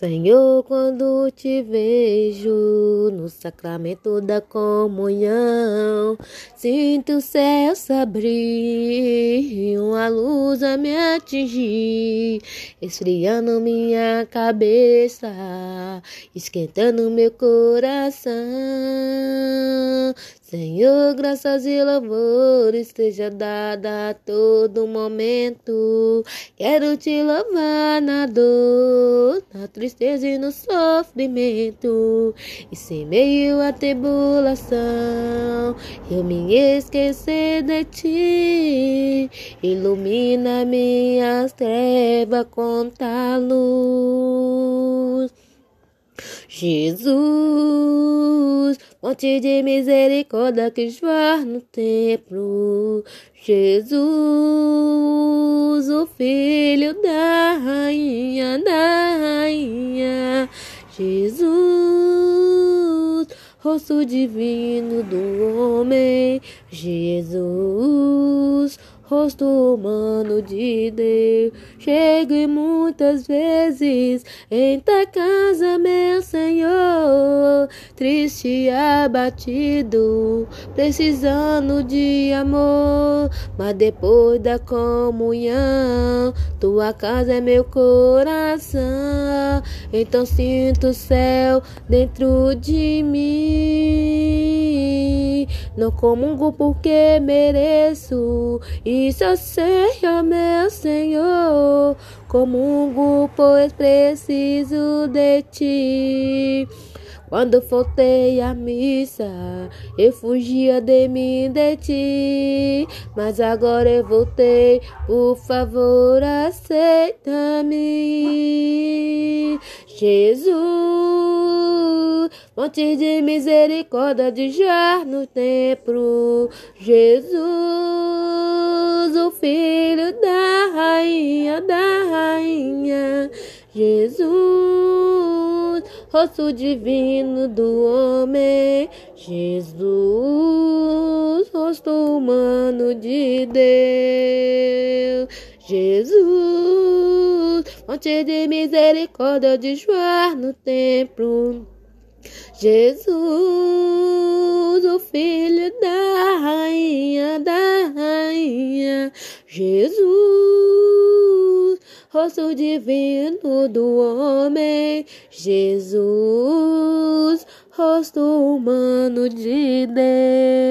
Senhor, quando te vejo no sacramento da comunhão, sinto o céu se abrir, uma luz a me atingir, esfriando minha cabeça, esquentando meu coração. Senhor, graças e louvores esteja dada a todo momento. Quero te louvar na dor, na tristeza e no sofrimento. E sem meio a tribulação, eu me esquecer de ti. Ilumina minhas trevas com a luz. Jesus, fonte de misericórdia que jorra no templo. Jesus, o filho da rainha, da rainha. Jesus, rosto divino do homem. Jesus, rosto humano de Deus. Cheguei muitas vezes em tua casa, meu Senhor, triste e abatido, precisando de amor. Mas depois da comunhão, tua casa é meu coração. Então sinto o céu dentro de mim. Não comungo porque mereço. Isso eu sei, ó meu Senhor. Comungo, pois preciso de ti. Quando faltei a missa, eu fugia de mim de ti. Mas agora eu voltei, por favor, aceita-me. Jesus, fonte de misericórdia de jar no templo. Jesus, o filho da rainha, da rainha. Jesus, rosto divino do homem, Jesus, rosto humano de Deus, Jesus, fonte de misericórdia de Joar no templo. Jesus, o filho da rainha, da rainha, Jesus, rosto divino do homem, Jesus, rosto humano de Deus.